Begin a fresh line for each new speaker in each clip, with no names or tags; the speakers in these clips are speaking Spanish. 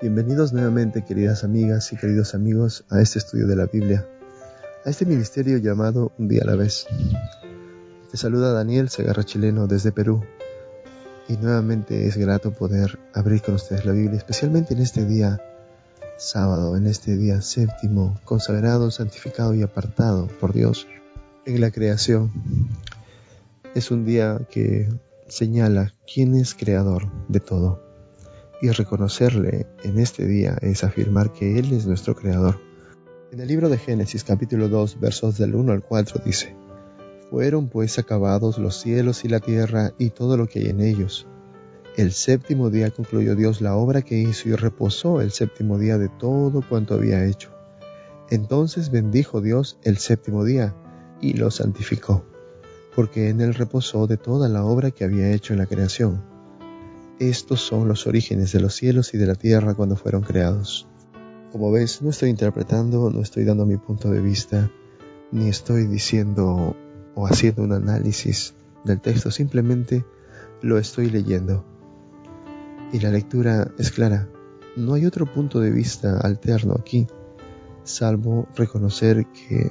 Bienvenidos nuevamente, queridas amigas y queridos amigos, a este estudio de la Biblia, a este ministerio llamado Un día a la vez. Te saluda Daniel Segarra Chileno desde Perú y nuevamente es grato poder abrir con ustedes la Biblia, especialmente en este día sábado, en este día séptimo, consagrado, santificado y apartado por Dios en la creación. Es un día que señala quién es creador de todo y reconocerle en este día es afirmar que Él es nuestro Creador. En el libro de Génesis capítulo 2 versos del 1 al 4 dice, Fueron pues acabados los cielos y la tierra y todo lo que hay en ellos. El séptimo día concluyó Dios la obra que hizo y reposó el séptimo día de todo cuanto había hecho. Entonces bendijo Dios el séptimo día y lo santificó, porque en él reposó de toda la obra que había hecho en la creación estos son los orígenes de los cielos y de la tierra cuando fueron creados. Como ves, no estoy interpretando, no estoy dando mi punto de vista, ni estoy diciendo o haciendo un análisis del texto, simplemente lo estoy leyendo. Y la lectura es clara. No hay otro punto de vista alterno aquí, salvo reconocer que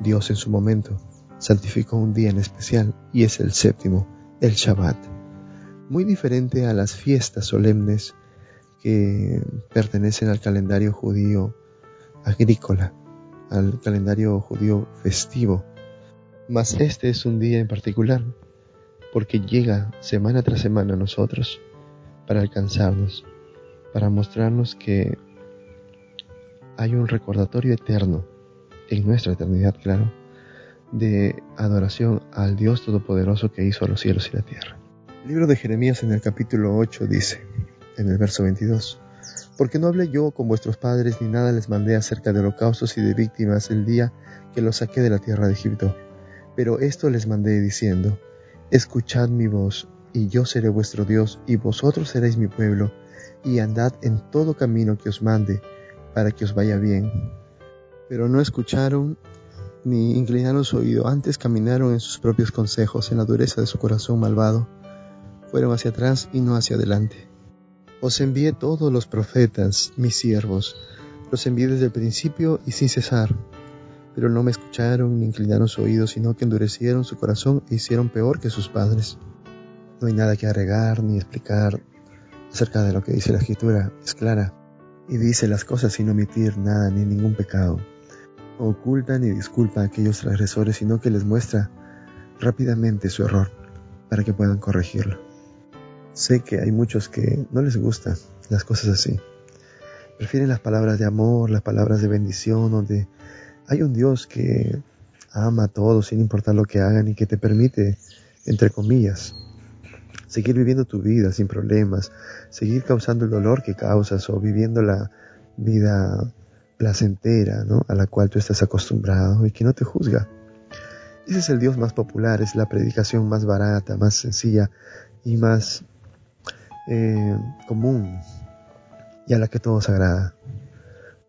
Dios en su momento santificó un día en especial y es el séptimo, el Shabbat muy diferente a las fiestas solemnes que pertenecen al calendario judío agrícola, al calendario judío festivo. Mas este es un día en particular, porque llega semana tras semana a nosotros para alcanzarnos, para mostrarnos que hay un recordatorio eterno, en nuestra eternidad, claro, de adoración al Dios Todopoderoso que hizo los cielos y la tierra. El libro de Jeremías en el capítulo 8 dice, en el verso 22, Porque no hablé yo con vuestros padres ni nada les mandé acerca de holocaustos y de víctimas el día que los saqué de la tierra de Egipto. Pero esto les mandé diciendo, Escuchad mi voz, y yo seré vuestro Dios, y vosotros seréis mi pueblo, y andad en todo camino que os mande, para que os vaya bien. Pero no escucharon ni inclinaron su oído, antes caminaron en sus propios consejos, en la dureza de su corazón malvado fueron hacia atrás y no hacia adelante. Os envié todos los profetas, mis siervos, los envié desde el principio y sin cesar, pero no me escucharon ni inclinaron su oído, sino que endurecieron su corazón e hicieron peor que sus padres. No hay nada que agregar ni explicar acerca de lo que dice la escritura, es clara, y dice las cosas sin omitir nada ni ningún pecado. Oculta ni disculpa a aquellos transgresores, sino que les muestra rápidamente su error para que puedan corregirlo. Sé que hay muchos que no les gustan las cosas así. Prefieren las palabras de amor, las palabras de bendición, donde hay un Dios que ama a todos sin importar lo que hagan y que te permite, entre comillas, seguir viviendo tu vida sin problemas, seguir causando el dolor que causas o viviendo la vida placentera ¿no? a la cual tú estás acostumbrado y que no te juzga. Ese es el Dios más popular, es la predicación más barata, más sencilla y más eh, común y a la que todos agrada.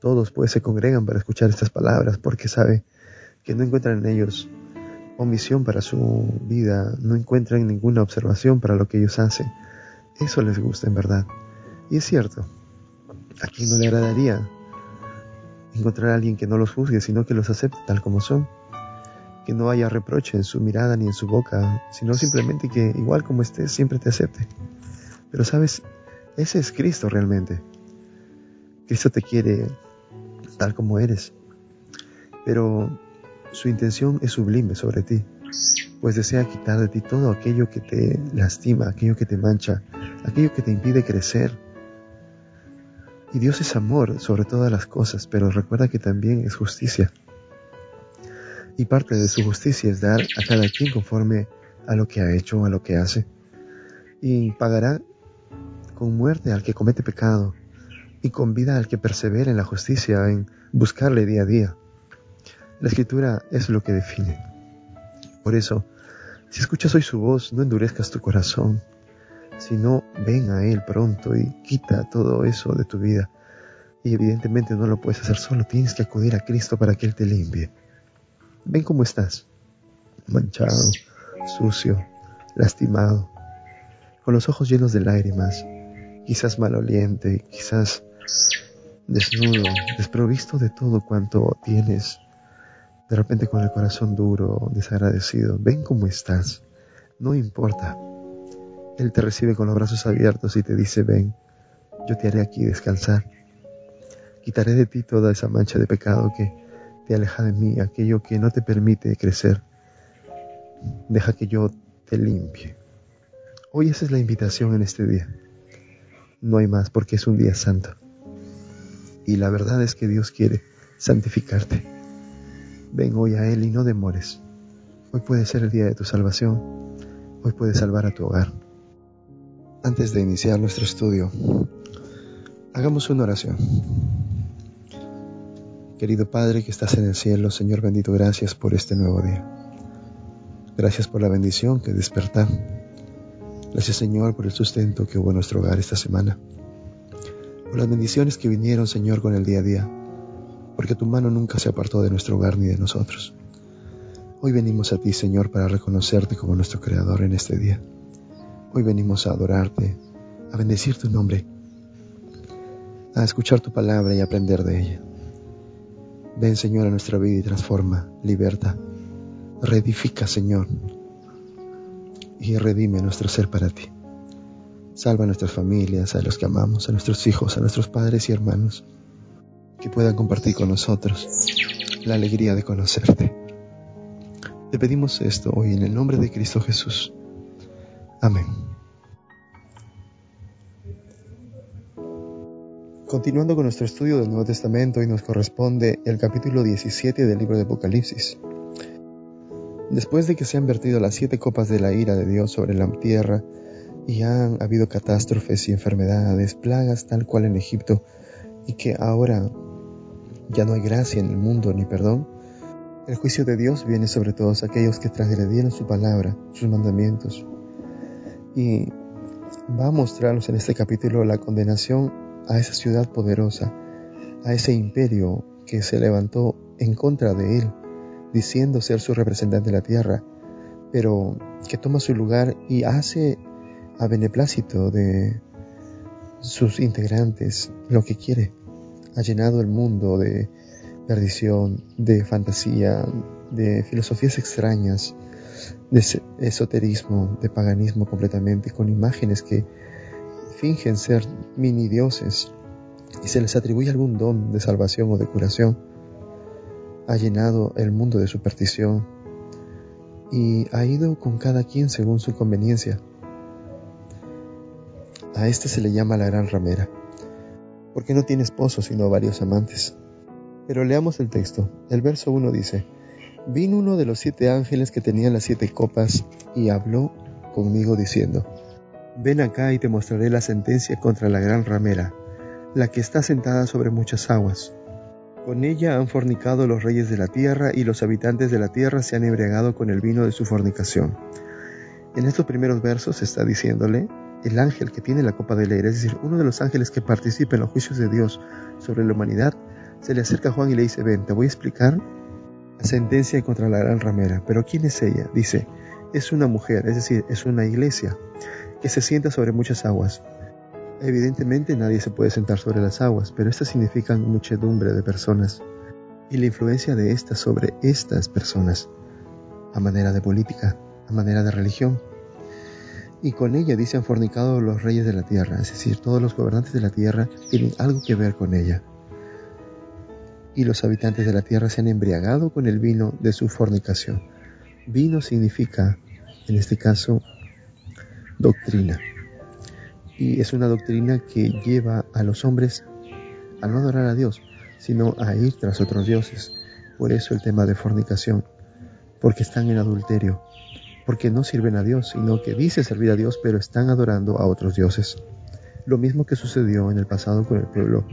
Todos pues se congregan para escuchar estas palabras porque sabe que no encuentran en ellos omisión para su vida, no encuentran ninguna observación para lo que ellos hacen. Eso les gusta en verdad. Y es cierto, a quien no le agradaría encontrar a alguien que no los juzgue, sino que los acepte tal como son. Que no haya reproche en su mirada ni en su boca, sino simplemente que igual como estés, siempre te acepte. Pero sabes, ese es Cristo realmente. Cristo te quiere tal como eres. Pero su intención es sublime sobre ti, pues desea quitar de ti todo aquello que te lastima, aquello que te mancha, aquello que te impide crecer. Y Dios es amor sobre todas las cosas, pero recuerda que también es justicia. Y parte de su justicia es dar a cada quien conforme a lo que ha hecho o a lo que hace. Y pagará con muerte al que comete pecado y con vida al que persevera en la justicia, en buscarle día a día. La escritura es lo que define. Por eso, si escuchas hoy su voz, no endurezcas tu corazón, sino ven a Él pronto y quita todo eso de tu vida. Y evidentemente no lo puedes hacer solo, tienes que acudir a Cristo para que Él te limpie. Ven cómo estás, manchado, sucio, lastimado, con los ojos llenos de lágrimas, quizás maloliente, quizás desnudo, desprovisto de todo cuanto tienes, de repente con el corazón duro, desagradecido, ven cómo estás, no importa. Él te recibe con los brazos abiertos y te dice, ven, yo te haré aquí descansar. Quitaré de ti toda esa mancha de pecado que te aleja de mí, aquello que no te permite crecer. Deja que yo te limpie. Hoy esa es la invitación en este día. No hay más porque es un día santo. Y la verdad es que Dios quiere santificarte. Ven hoy a Él y no demores. Hoy puede ser el día de tu salvación. Hoy puedes salvar a tu hogar. Antes de iniciar nuestro estudio, hagamos una oración. Querido Padre que estás en el cielo, Señor bendito, gracias por este nuevo día. Gracias por la bendición que despertar. Gracias Señor por el sustento que hubo en nuestro hogar esta semana por las bendiciones que vinieron, Señor, con el día a día, porque tu mano nunca se apartó de nuestro hogar ni de nosotros. Hoy venimos a ti, Señor, para reconocerte como nuestro Creador en este día. Hoy venimos a adorarte, a bendecir tu nombre, a escuchar tu palabra y aprender de ella. Ven, Señor, a nuestra vida y transforma, liberta, reedifica, Señor, y redime nuestro ser para ti. Salva a nuestras familias, a los que amamos, a nuestros hijos, a nuestros padres y hermanos, que puedan compartir con nosotros la alegría de conocerte. Te pedimos esto hoy en el nombre de Cristo Jesús. Amén. Continuando con nuestro estudio del Nuevo Testamento, hoy nos corresponde el capítulo 17 del libro de Apocalipsis. Después de que se han vertido las siete copas de la ira de Dios sobre la tierra, y han habido catástrofes y enfermedades, plagas tal cual en Egipto, y que ahora ya no hay gracia en el mundo ni perdón, el juicio de Dios viene sobre todos aquellos que transgredieron su palabra, sus mandamientos. Y va a mostrarnos en este capítulo la condenación a esa ciudad poderosa, a ese imperio que se levantó en contra de él, diciendo ser su representante en la tierra, pero que toma su lugar y hace a beneplácito de sus integrantes lo que quiere. Ha llenado el mundo de perdición, de fantasía, de filosofías extrañas, de esoterismo, de paganismo completamente, con imágenes que fingen ser mini dioses y se les atribuye algún don de salvación o de curación. Ha llenado el mundo de superstición y ha ido con cada quien según su conveniencia a este se le llama la gran ramera, porque no tiene esposo sino varios amantes. Pero leamos el texto. El verso 1 dice, Vino uno de los siete ángeles que tenían las siete copas y habló conmigo diciendo, Ven acá y te mostraré la sentencia contra la gran ramera, la que está sentada sobre muchas aguas. Con ella han fornicado los reyes de la tierra y los habitantes de la tierra se han embriagado con el vino de su fornicación. En estos primeros versos está diciéndole el ángel que tiene la copa de leer, es decir, uno de los ángeles que participa en los juicios de Dios sobre la humanidad, se le acerca a Juan y le dice, ven, te voy a explicar la sentencia contra la gran ramera. Pero ¿quién es ella? Dice, es una mujer, es decir, es una iglesia que se sienta sobre muchas aguas. Evidentemente nadie se puede sentar sobre las aguas, pero estas significan muchedumbre de personas y la influencia de estas sobre estas personas, a manera de política, a manera de religión, y con ella dice han fornicado los reyes de la tierra, es decir, todos los gobernantes de la tierra tienen algo que ver con ella. Y los habitantes de la tierra se han embriagado con el vino de su fornicación. Vino significa, en este caso, doctrina. Y es una doctrina que lleva a los hombres a no adorar a Dios, sino a ir tras otros dioses. Por eso el tema de fornicación, porque están en adulterio, porque no sirven a Dios, sino que dicen servir a Dios, pero están adorando a otros dioses. Lo mismo que sucedió en el pasado con el pueblo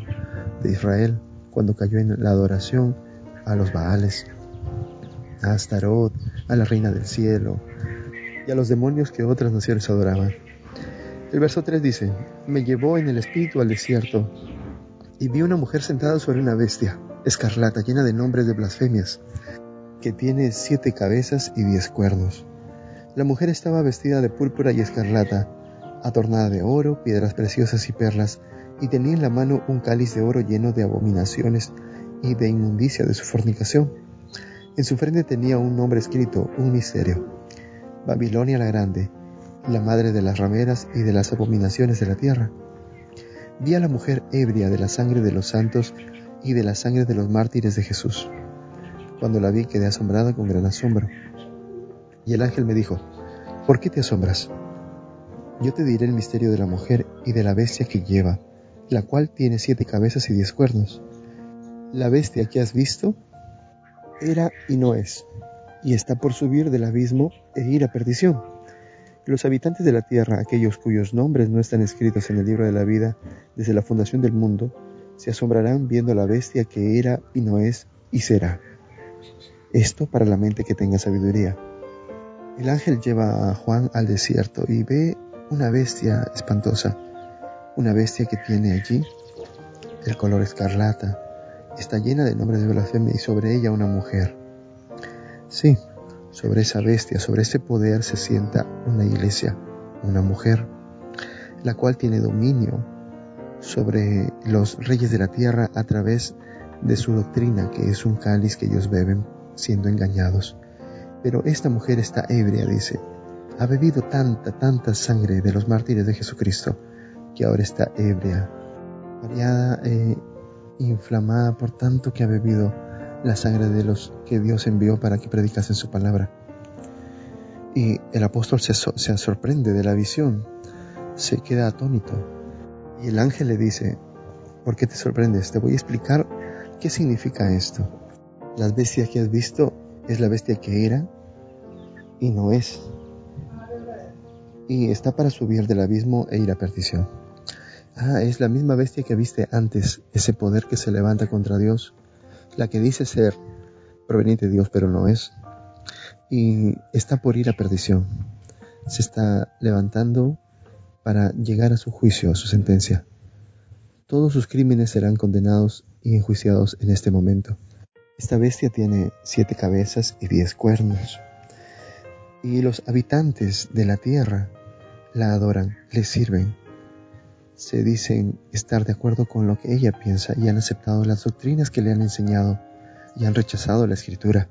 de Israel, cuando cayó en la adoración a los Baales, a Astarot, a la reina del cielo y a los demonios que otras naciones adoraban. El verso 3 dice, me llevó en el espíritu al desierto y vi una mujer sentada sobre una bestia, escarlata, llena de nombres de blasfemias, que tiene siete cabezas y diez cuernos la mujer estaba vestida de púrpura y escarlata, adornada de oro, piedras preciosas y perlas, y tenía en la mano un cáliz de oro lleno de abominaciones y de inmundicia de su fornicación. En su frente tenía un nombre escrito, un misterio. Babilonia la Grande, la madre de las rameras y de las abominaciones de la tierra. Vi a la mujer ebria de la sangre de los santos y de la sangre de los mártires de Jesús. Cuando la vi quedé asombrada con gran asombro. Y el ángel me dijo, ¿por qué te asombras? Yo te diré el misterio de la mujer y de la bestia que lleva, la cual tiene siete cabezas y diez cuernos. La bestia que has visto era y no es, y está por subir del abismo e ir a perdición. Los habitantes de la tierra, aquellos cuyos nombres no están escritos en el libro de la vida desde la fundación del mundo, se asombrarán viendo la bestia que era y no es y será. Esto para la mente que tenga sabiduría. El ángel lleva a Juan al desierto y ve una bestia espantosa, una bestia que tiene allí el color escarlata, está llena de nombres de blasfemia y sobre ella una mujer. Sí, sobre esa bestia, sobre ese poder se sienta una iglesia, una mujer, la cual tiene dominio sobre los reyes de la tierra a través de su doctrina, que es un cáliz que ellos beben siendo engañados. Pero esta mujer está ebria, dice, ha bebido tanta, tanta sangre de los mártires de Jesucristo, que ahora está ebria, variada e inflamada por tanto que ha bebido la sangre de los que Dios envió para que predicasen su palabra. Y el apóstol se, se sorprende de la visión, se queda atónito. Y el ángel le dice, ¿por qué te sorprendes? Te voy a explicar qué significa esto. La bestia que has visto es la bestia que era y no es y está para subir del abismo e ir a perdición. Ah, es la misma bestia que viste antes, ese poder que se levanta contra Dios, la que dice ser proveniente de Dios, pero no es. Y está por ir a perdición. Se está levantando para llegar a su juicio, a su sentencia. Todos sus crímenes serán condenados y enjuiciados en este momento. Esta bestia tiene siete cabezas y diez cuernos. Y los habitantes de la tierra la adoran, le sirven, se dicen estar de acuerdo con lo que ella piensa y han aceptado las doctrinas que le han enseñado y han rechazado la escritura.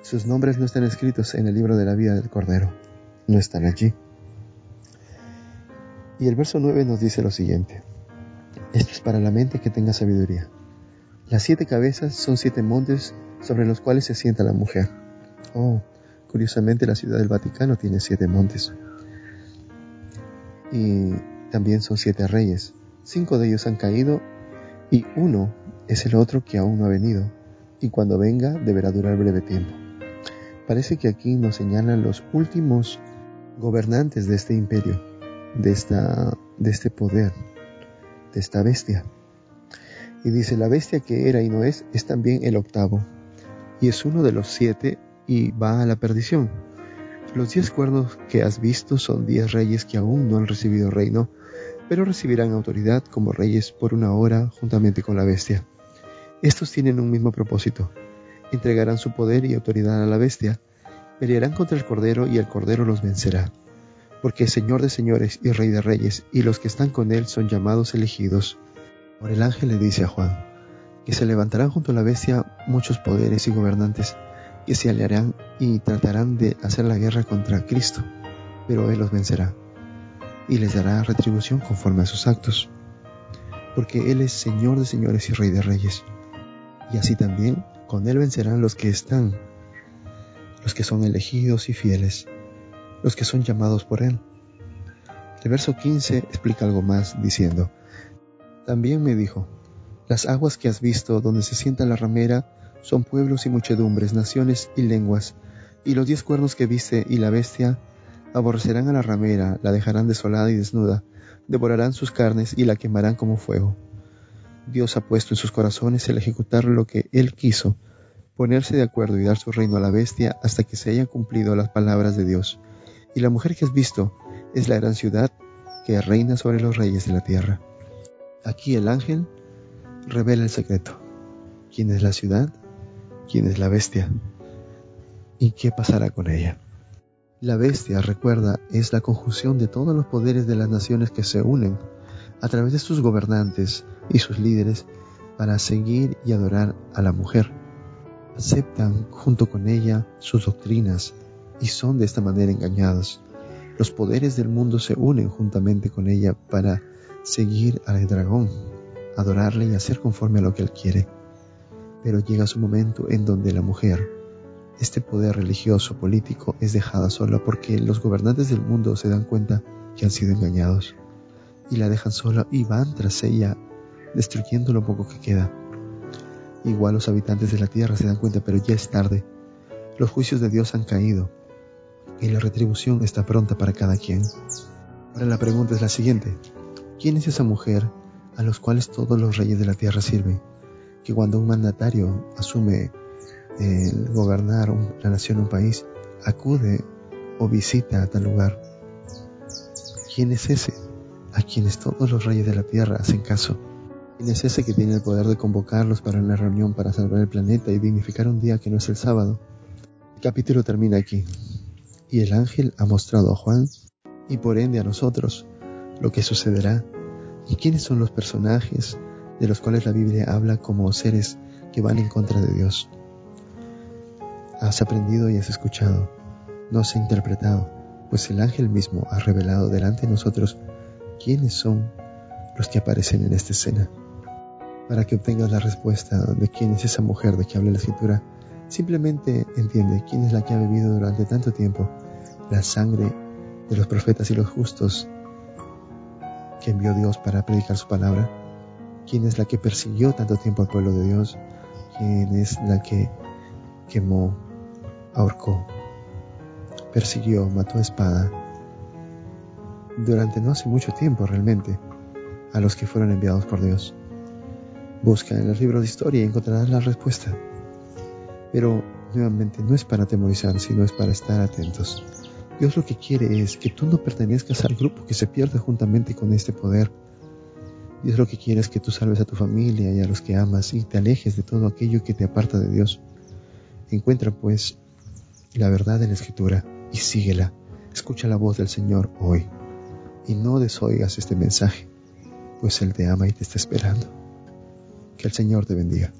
Sus nombres no están escritos en el libro de la vida del Cordero, no están allí. Y el verso 9 nos dice lo siguiente, esto es para la mente que tenga sabiduría. Las siete cabezas son siete montes sobre los cuales se sienta la mujer. Oh, curiosamente la ciudad del Vaticano tiene siete montes y también son siete reyes. Cinco de ellos han caído y uno es el otro que aún no ha venido, y cuando venga deberá durar breve tiempo. Parece que aquí nos señalan los últimos gobernantes de este imperio, de, esta, de este poder, de esta bestia. Y dice, la bestia que era y no es, es también el octavo, y es uno de los siete y va a la perdición los diez cuernos que has visto son diez reyes que aún no han recibido reino, pero recibirán autoridad como reyes por una hora juntamente con la bestia. Estos tienen un mismo propósito. Entregarán su poder y autoridad a la bestia, pelearán contra el Cordero y el Cordero los vencerá. Porque Señor de señores y Rey de reyes, y los que están con él son llamados elegidos. Por el ángel le dice a Juan, que se levantarán junto a la bestia muchos poderes y gobernantes, que se aliarán y tratarán de hacer la guerra contra Cristo, pero Él los vencerá y les dará retribución conforme a sus actos, porque Él es Señor de señores y Rey de reyes. Y así también con Él vencerán los que están, los que son elegidos y fieles, los que son llamados por Él. El verso 15 explica algo más diciendo, también me dijo, las aguas que has visto donde se sienta la ramera son pueblos y muchedumbres, naciones y lenguas, y los diez cuernos que viste y la bestia aborrecerán a la ramera, la dejarán desolada y desnuda, devorarán sus carnes y la quemarán como fuego. Dios ha puesto en sus corazones el ejecutar lo que Él quiso, ponerse de acuerdo y dar su reino a la bestia hasta que se hayan cumplido las palabras de Dios. Y la mujer que has visto es la gran ciudad que reina sobre los reyes de la tierra. Aquí el ángel revela el secreto. ¿Quién es la ciudad? quién es la bestia y qué pasará con ella. La bestia, recuerda, es la conjunción de todos los poderes de las naciones que se unen a través de sus gobernantes y sus líderes para seguir y adorar a la mujer. Aceptan junto con ella sus doctrinas y son de esta manera engañados. Los poderes del mundo se unen juntamente con ella para seguir al dragón, adorarle y hacer conforme a lo que él quiere. Pero llega su momento en donde la mujer, este poder religioso político es dejada sola porque los gobernantes del mundo se dan cuenta que han sido engañados y la dejan sola y van tras ella destruyendo lo poco que queda. Igual los habitantes de la tierra se dan cuenta, pero ya es tarde. Los juicios de Dios han caído y la retribución está pronta para cada quien. Ahora la pregunta es la siguiente. ¿Quién es esa mujer a los cuales todos los reyes de la tierra sirven? Que cuando un mandatario asume el gobernar una nación, un país, acude o visita a tal lugar. ¿Quién es ese a quienes todos los reyes de la tierra hacen caso? ¿Quién es ese que tiene el poder de convocarlos para una reunión para salvar el planeta y dignificar un día que no es el sábado? El capítulo termina aquí. Y el ángel ha mostrado a Juan y por ende a nosotros lo que sucederá y quiénes son los personajes de los cuales la Biblia habla como seres que van en contra de Dios. Has aprendido y has escuchado, no se ha interpretado, pues el ángel mismo ha revelado delante de nosotros quiénes son los que aparecen en esta escena. Para que obtengas la respuesta de quién es esa mujer de que habla la escritura, simplemente entiende quién es la que ha bebido durante tanto tiempo la sangre de los profetas y los justos que envió Dios para predicar su palabra, quién es la que persiguió tanto tiempo al pueblo de Dios, quién es la que quemó ahorcó, persiguió, mató a espada, durante no hace mucho tiempo realmente, a los que fueron enviados por Dios. Busca en los libros de historia y encontrarás la respuesta. Pero nuevamente no es para atemorizar, sino es para estar atentos. Dios lo que quiere es que tú no pertenezcas al grupo que se pierde juntamente con este poder. Dios lo que quiere es que tú salves a tu familia y a los que amas y te alejes de todo aquello que te aparta de Dios. Encuentra pues la verdad de la Escritura y síguela. Escucha la voz del Señor hoy y no desoigas este mensaje, pues Él te ama y te está esperando. Que el Señor te bendiga.